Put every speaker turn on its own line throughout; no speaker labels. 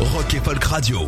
Rock et Folk Radio.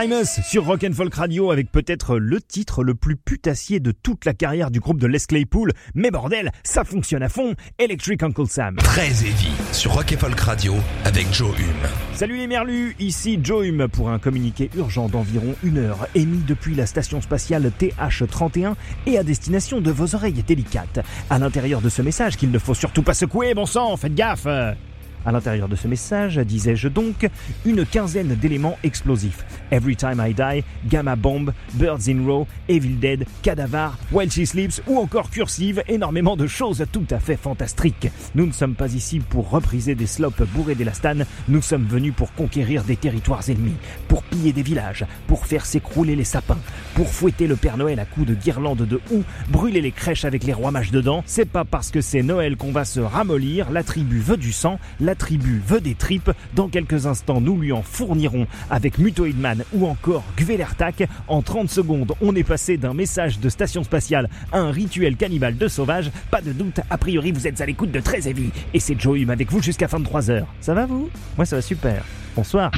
Primus sur Rock and Folk Radio avec peut-être le titre le plus putassier de toute la carrière du groupe de Les Claypool. Mais bordel, ça fonctionne à fond. Electric Uncle Sam.
Très heavy sur Rock and Folk Radio avec Joe Hume.
Salut les merlus, ici Joe Hume pour un communiqué urgent d'environ une heure émis depuis la station spatiale TH31 et à destination de vos oreilles délicates. À l'intérieur de ce message qu'il ne faut surtout pas secouer, bon sang, faites gaffe à l'intérieur de ce message, disais-je donc, une quinzaine d'éléments explosifs. Every Time I Die, Gamma Bomb, Birds in Row, Evil Dead, Cadavar, While She Sleeps ou encore Cursive, énormément de choses tout à fait fantastiques. Nous ne sommes pas ici pour repriser des slopes bourrés d'élastane, nous sommes venus pour conquérir des territoires ennemis, pour piller des villages, pour faire s'écrouler les sapins, pour fouetter le Père Noël à coups de guirlandes de houx, brûler les crèches avec les rois mages dedans. C'est pas parce que c'est Noël qu'on va se ramollir, la tribu veut du sang, tribu veut des tripes. Dans quelques instants, nous lui en fournirons avec Mutoidman ou encore Gvelertak. En 30 secondes, on est passé d'un message de station spatiale à un rituel cannibale de sauvage. Pas de doute, a priori, vous êtes à l'écoute de Très. Et c'est Joe avec vous jusqu'à 23h. Ça va vous? Moi, ça va super. Bonsoir.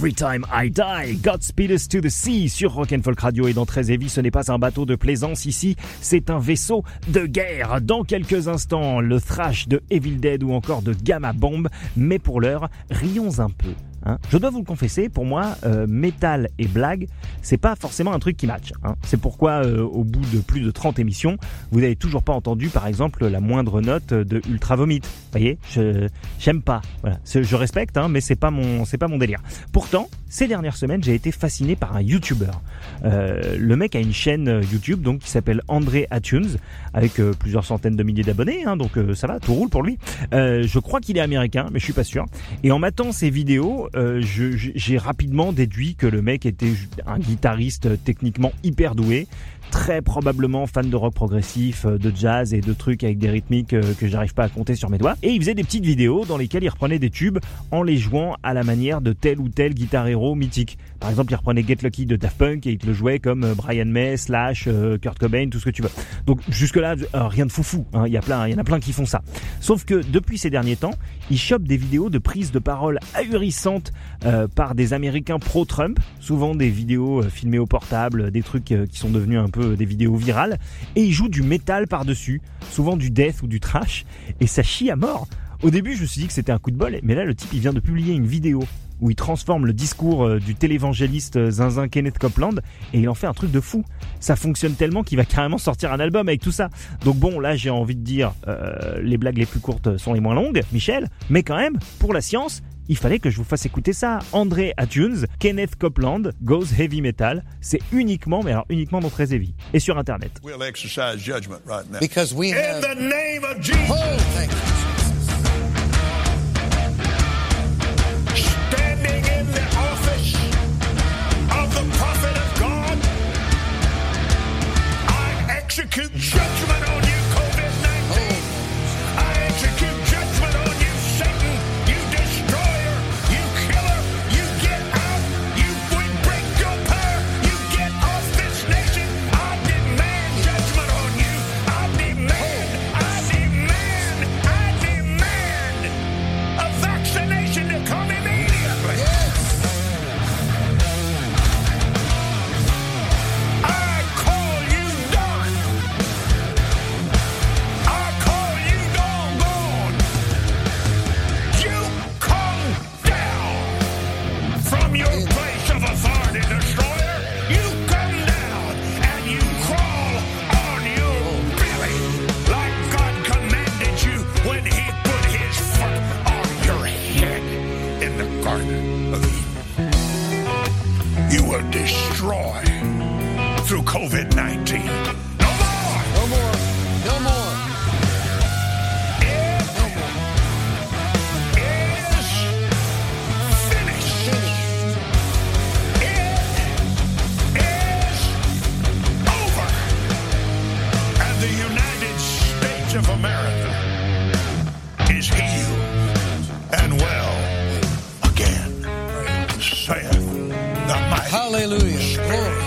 Every Time I Die, Godspeed Us to the Sea sur Rock and Folk Radio. Et dans Très Heavy, ce n'est pas un bateau de plaisance ici, c'est un vaisseau de guerre. Dans quelques instants, le thrash de Evil Dead ou encore de Gamma Bomb, mais pour l'heure, rions un peu Hein. Je dois vous le confesser, pour moi, euh, métal et blague, c'est pas forcément un truc qui match. Hein. C'est pourquoi, euh, au bout de plus de 30 émissions, vous n'avez toujours pas entendu, par exemple, la moindre note de Ultra Vomit. Voyez, je j'aime pas. Je respecte, hein, mais c'est pas mon pas mon délire. Pourtant, ces dernières semaines, j'ai été fasciné par un YouTuber. Euh, le mec a une chaîne YouTube donc qui s'appelle André Atunes, avec plusieurs centaines de milliers d'abonnés, donc ça va, tout roule pour lui. je crois qu'il est américain, mais je suis pas sûr. Et en matant ses vidéos, euh, j'ai rapidement déduit que le mec était un guitariste techniquement hyper doué, très probablement fan de rock progressif, euh, de jazz et de trucs avec des rythmiques euh, que j'arrive pas à compter sur mes doigts. Et il faisait des petites vidéos dans lesquelles il reprenait des tubes en les jouant à la manière de tel ou tel guitar héros mythique. Par exemple, il reprenait Get Lucky de Daft Punk et il te le jouait comme euh, Brian May, Slash, Kurt Cobain, tout ce que tu veux. Donc jusque là, rien de foufou. Hein. Il y a plein, il y en a plein qui font ça. Sauf que depuis ces derniers temps, il chope des vidéos de prise de parole ahurissantes par des Américains pro-Trump, souvent des vidéos filmées au portable, des trucs qui sont devenus un peu des vidéos virales, et il joue du métal par-dessus, souvent du death ou du trash, et ça chie à mort. Au début, je me suis dit que c'était un coup de bol, mais là, le type, il vient de publier une vidéo où il transforme le discours euh, du télévangéliste euh, zinzin Kenneth Copeland et il en fait un truc de fou. Ça fonctionne tellement qu'il va carrément sortir un album avec tout ça. Donc bon, là j'ai envie de dire, euh, les blagues les plus courtes sont les moins longues, Michel, mais quand même, pour la science, il fallait que je vous fasse écouter ça. André Atunes, Kenneth Copeland, Goes Heavy Metal. C'est uniquement, mais alors uniquement dans Très Heavy. Et sur Internet.
We'll exercise judgment right now.
Because we have...
In the name of Jesus.
Oh,
execute judgment destroy through COVID 19. No more!
No more. No more. Hallelujah. Glory.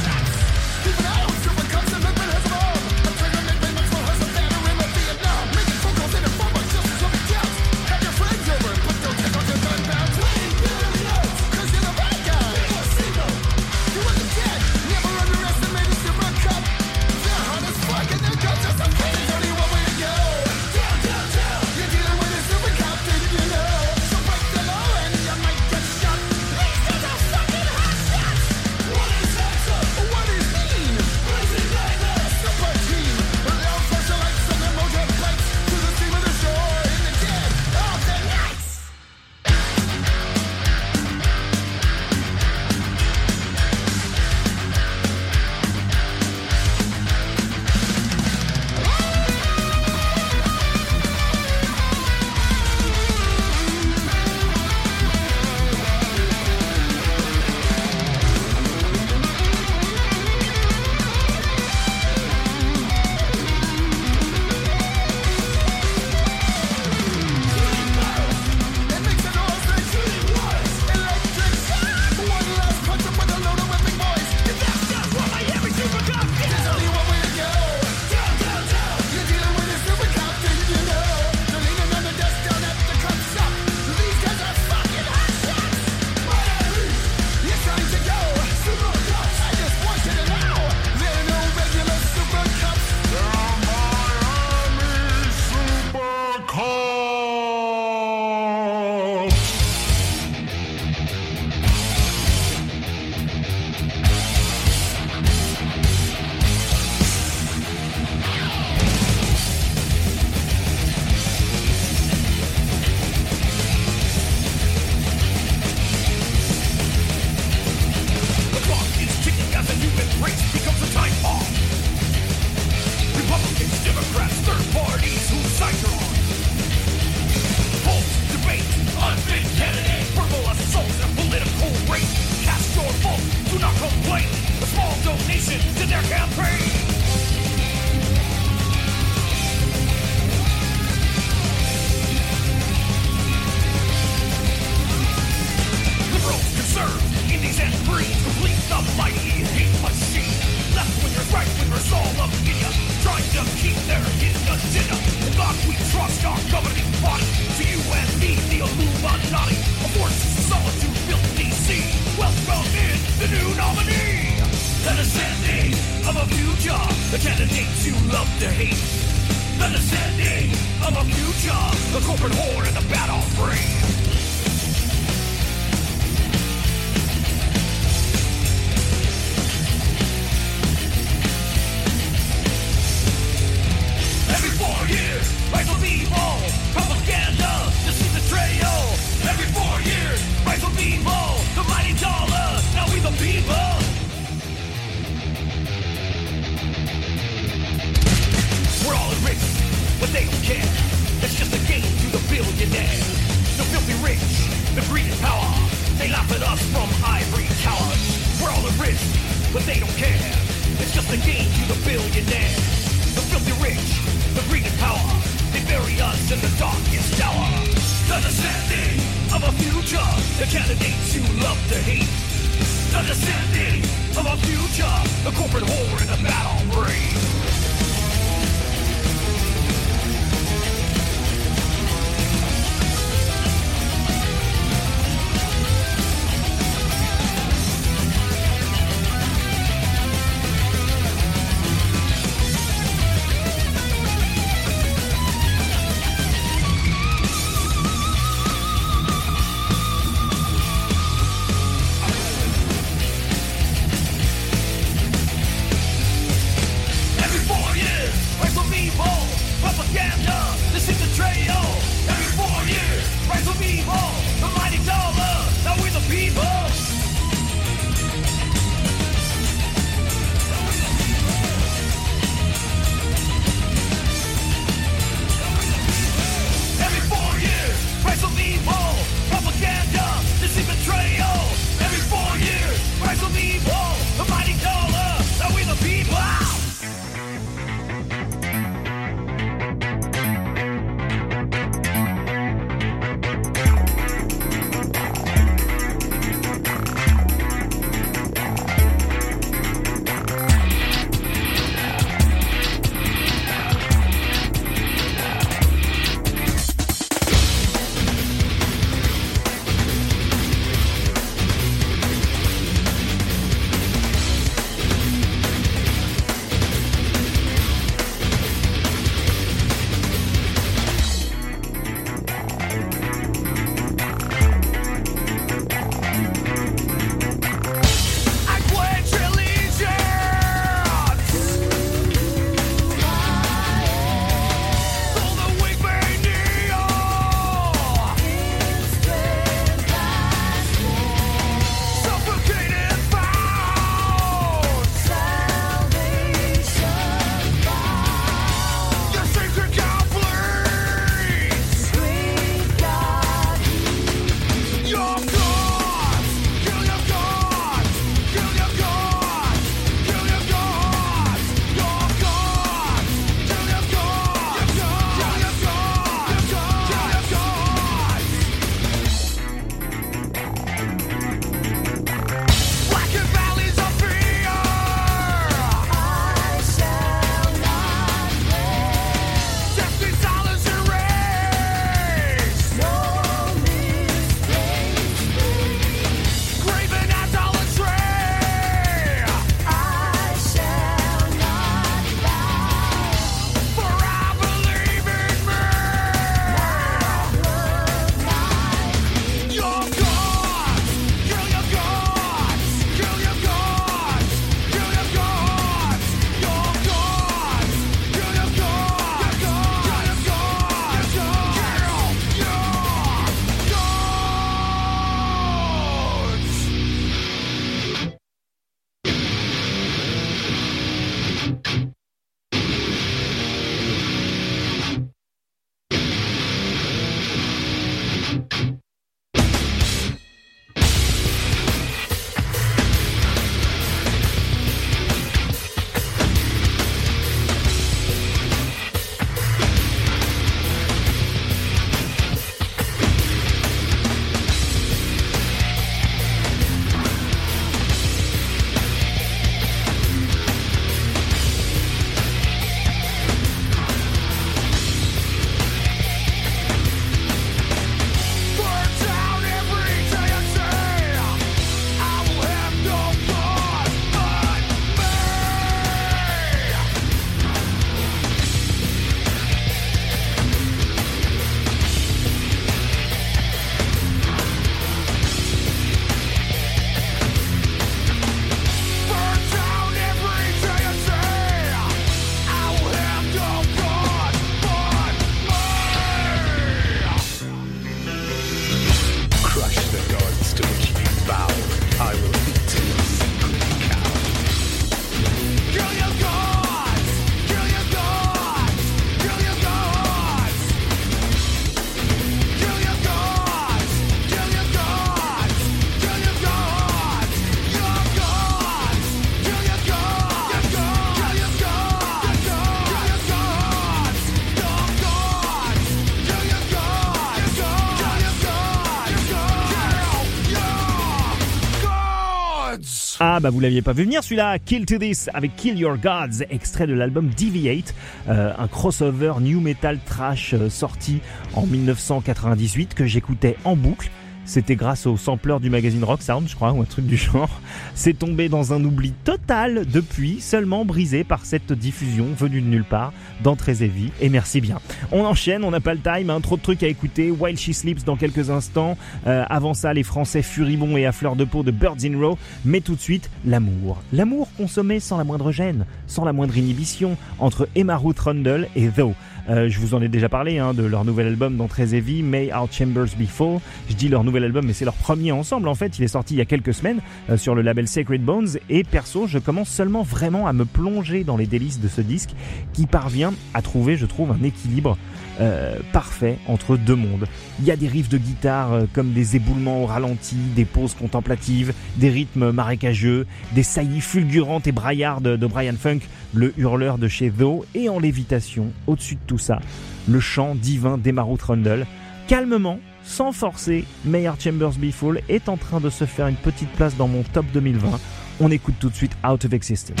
Ah bah vous l'aviez pas vu venir celui-là, Kill to This avec Kill Your Gods, extrait de l'album Deviate, euh, un crossover new metal trash euh, sorti en 1998 que j'écoutais en boucle. C'était grâce au sampler du magazine Rock Sound, je crois, ou un truc du genre. C'est tombé dans un oubli total depuis, seulement brisé par cette diffusion venue de nulle part dans Heavy. Et merci bien. On enchaîne, on n'a pas le time, hein, trop de trucs à écouter. While She Sleeps dans quelques instants. Euh, avant ça, les Français furibonds et à fleur de peau de Birds in Row. Mais tout de suite, l'amour. L'amour consommé sans la moindre gêne, sans la moindre inhibition, entre Emma Ruth Rundle et Though. Euh, je vous en ai déjà parlé hein, de leur nouvel album dans Très Heavy, May Our Chambers Be Full. Je dis leur nouvel album, mais c'est leur premier ensemble en fait. Il est sorti il y a quelques semaines euh, sur le label Sacred Bones. Et perso, je commence seulement vraiment à me plonger dans les délices de ce disque qui parvient à trouver, je trouve, un équilibre euh, parfait entre deux mondes. Il y a des riffs de guitare euh, comme des éboulements au ralenti, des pauses contemplatives, des rythmes marécageux, des saillies fulgurantes et braillardes de Brian Funk, le hurleur de chez Though, et en lévitation, au-dessus de tout ça, le chant divin d'Emma Ruth Rundle. Calmement, sans forcer, Mayor Chambers Be Full est en train de se faire une petite place dans mon top 2020. On écoute tout de suite Out of Existence.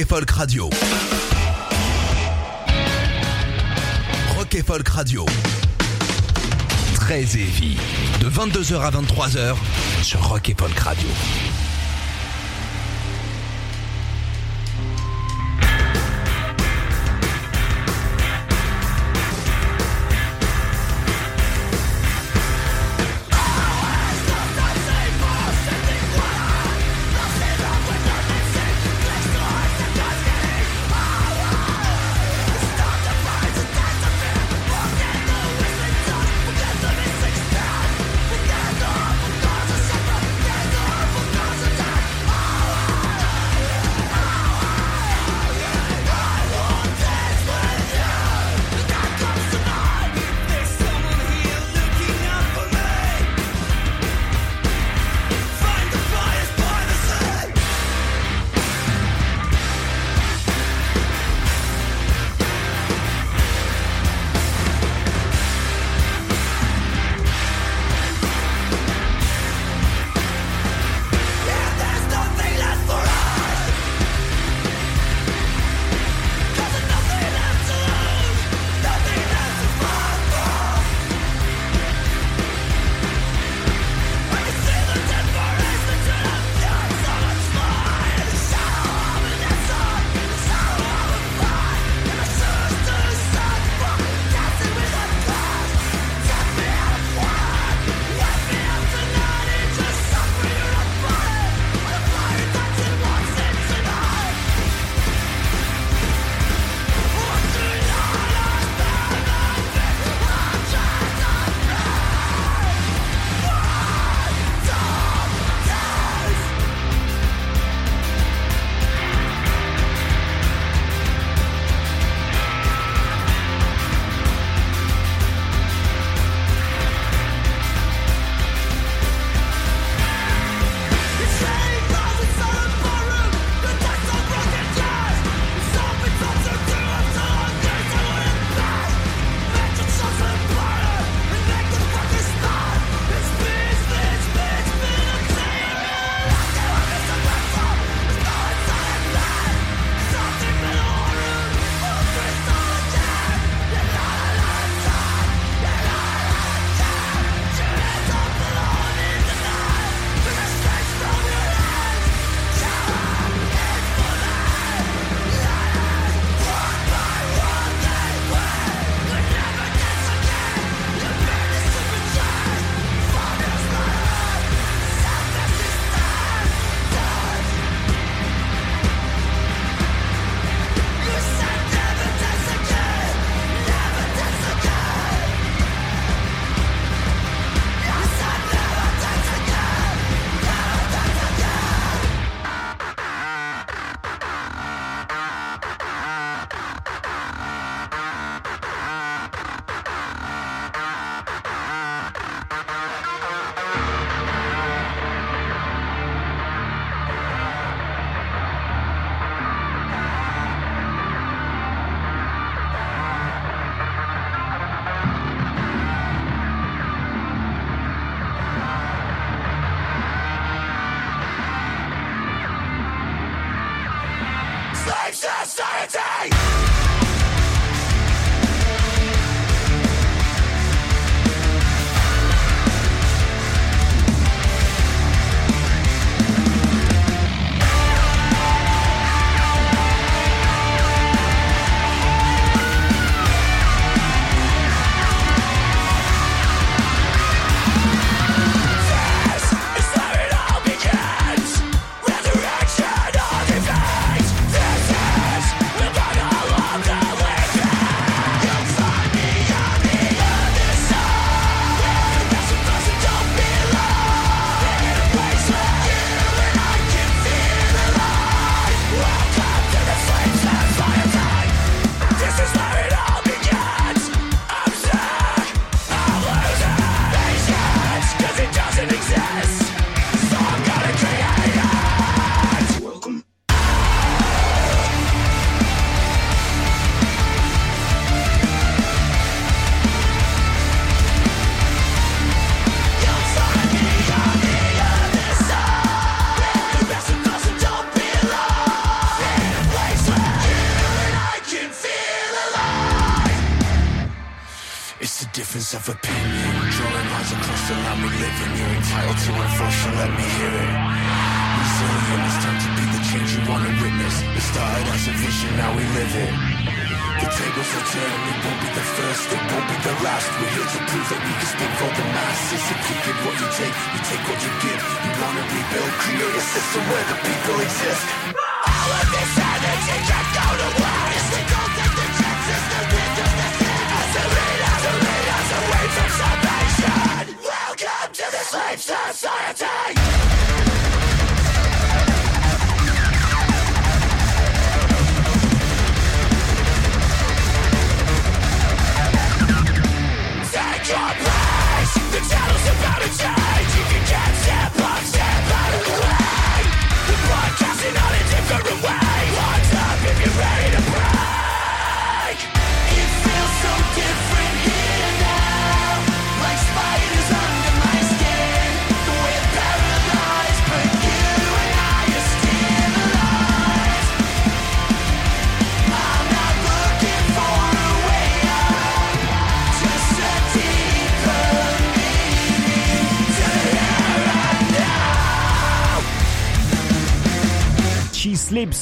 Rock Folk Radio. Rock Folk Radio. Très et. De 22h à 23h sur Rock Folk Radio.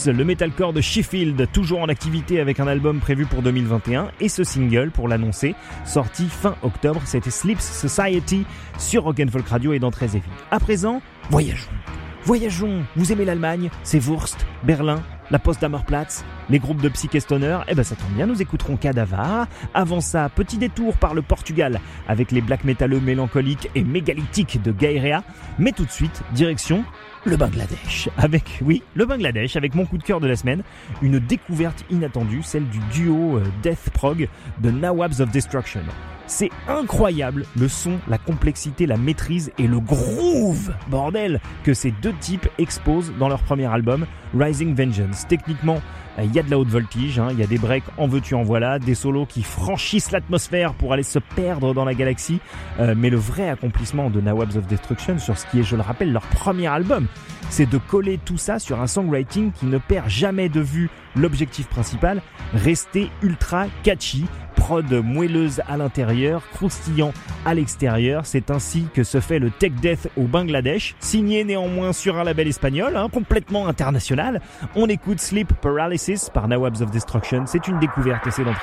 Le metalcore de Sheffield, toujours en activité avec un album prévu pour 2021 et ce single pour l'annoncer, sorti fin octobre, c'était Sleeps Society sur Rock'n'Folk Radio et dans Très Vie. À présent, voyageons. Voyageons, vous aimez l'Allemagne, c'est Wurst, Berlin, la Platz, les groupes de Psyche Stoner, eh ben ça tombe bien, nous écouterons Cadavar. Avant ça, petit détour par le Portugal avec les black métalleux mélancoliques et mégalithiques de Gaïrea. Mais tout de suite, direction le Bangladesh. Avec, oui, le Bangladesh, avec mon coup de cœur de la semaine, une découverte inattendue, celle du duo euh, Death Prog de Nawabs of Destruction. C'est incroyable le son, la complexité, la maîtrise et le groove, bordel, que ces deux types exposent dans leur premier album, Rising Vengeance. Techniquement, euh, il y a de la haute voltige, hein, il y a des breaks en veux-tu en voilà, des solos qui franchissent l'atmosphère pour aller se perdre dans la galaxie, Euh, mais le vrai accomplissement de Nawabs of Destruction sur ce qui est, je le rappelle, leur premier album, c'est de coller tout ça sur un songwriting qui ne perd jamais de vue l'objectif principal, rester ultra catchy, prod moelleuse à l'intérieur, croustillant à l'extérieur. C'est ainsi que se fait le Tech Death au Bangladesh, signé néanmoins sur un label espagnol, hein, complètement international. On écoute Sleep Paralysis par Nawabs of Destruction. C'est une découverte et c'est dans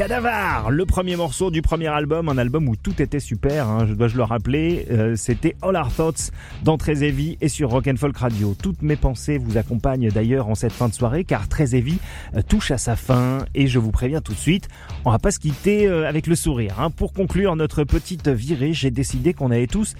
Cadavar, le premier morceau du premier album, un album où tout était super, hein, je dois je le rappeler, euh, c'était All Our Thoughts dans Heavy et sur Rock and Folk Radio. Toutes mes pensées vous accompagnent d'ailleurs en cette fin de soirée car Très Heavy euh, touche à sa fin et je vous préviens tout de suite, on va pas se quitter euh, avec le sourire. hein. Pour conclure notre petite virée, j'ai décidé qu'on allait tous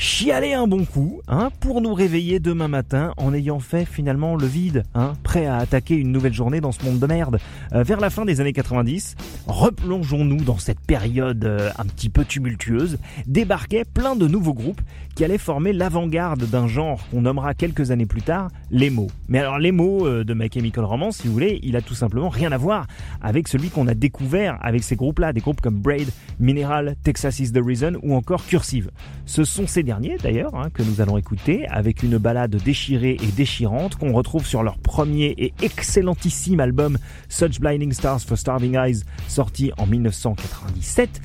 chialer un bon coup, hein, pour nous réveiller demain matin en ayant fait finalement le vide, hein, prêt à attaquer une nouvelle journée dans ce monde de merde. Euh, vers la fin des années 90, replongeons-nous dans cette période euh, un petit peu tumultueuse, débarquaient plein de nouveaux groupes qui allaient former l'avant-garde d'un genre qu'on nommera quelques années plus tard l'emo. Mais alors l'emo euh, de My Chemical Romance, si vous voulez, il a tout simplement rien à voir avec celui qu'on a découvert avec ces groupes-là, des groupes comme Braid, Mineral, Texas is the Reason ou encore Cursive. Ce sont ces derniers d'ailleurs hein, que nous allons écouter avec une balade déchirée et déchirante qu'on retrouve sur leur premier et excellentissime album Such Blinding Stars for Starving Eyes sorti en 1997.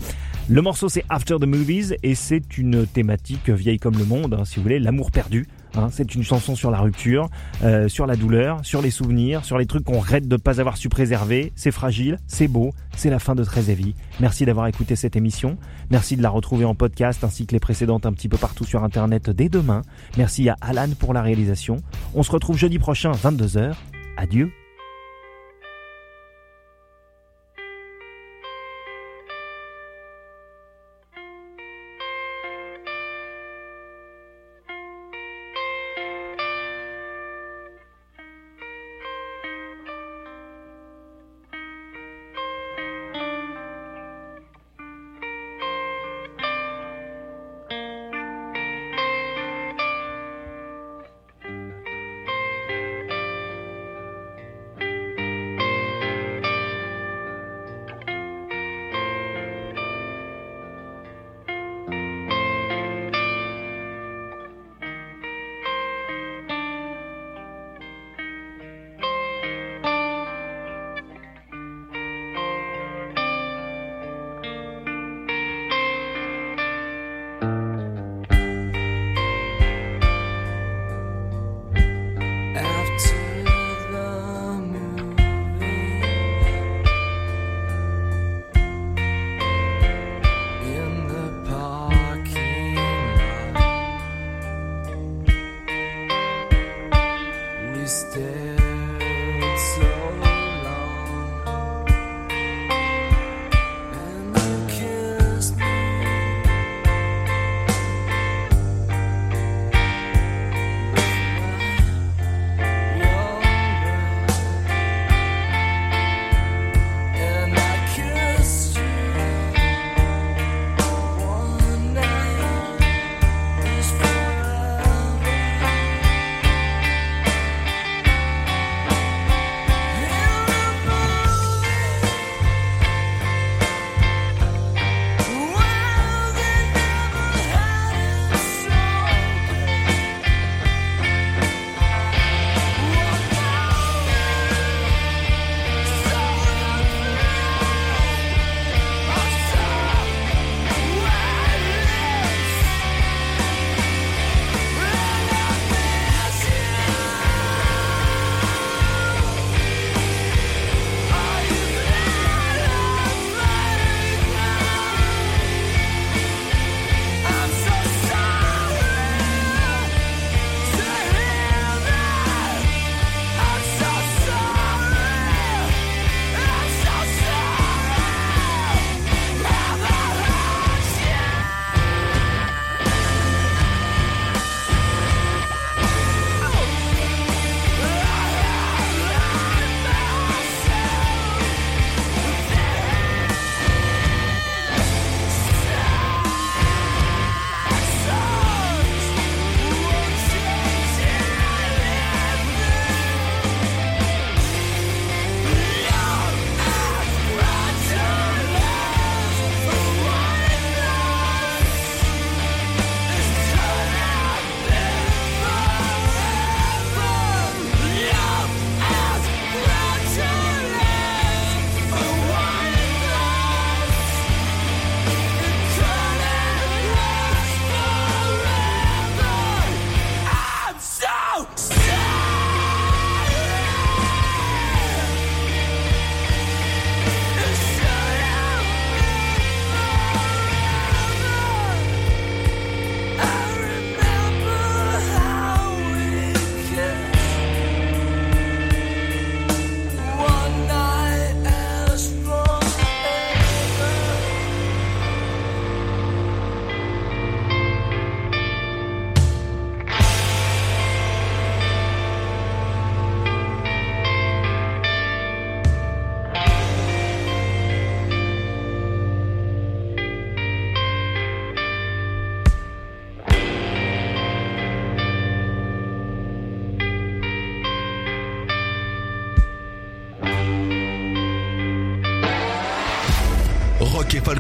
Le morceau c'est After the Movies et c'est une thématique vieille comme le monde, hein, si vous voulez, l'amour perdu. Hein. c'est une chanson sur la rupture, euh, sur la douleur, sur les souvenirs, sur les trucs qu'on regrette de ne pas avoir su préserver. C'est fragile, c'est beau, c'est la fin de Très Heavy. Merci d'avoir écouté cette émission. Merci de la retrouver en podcast ainsi que les précédentes un petit peu partout sur internet dès demain. Merci à Alan pour la réalisation. On se retrouve jeudi prochain 22h. Adieu.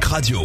Radio.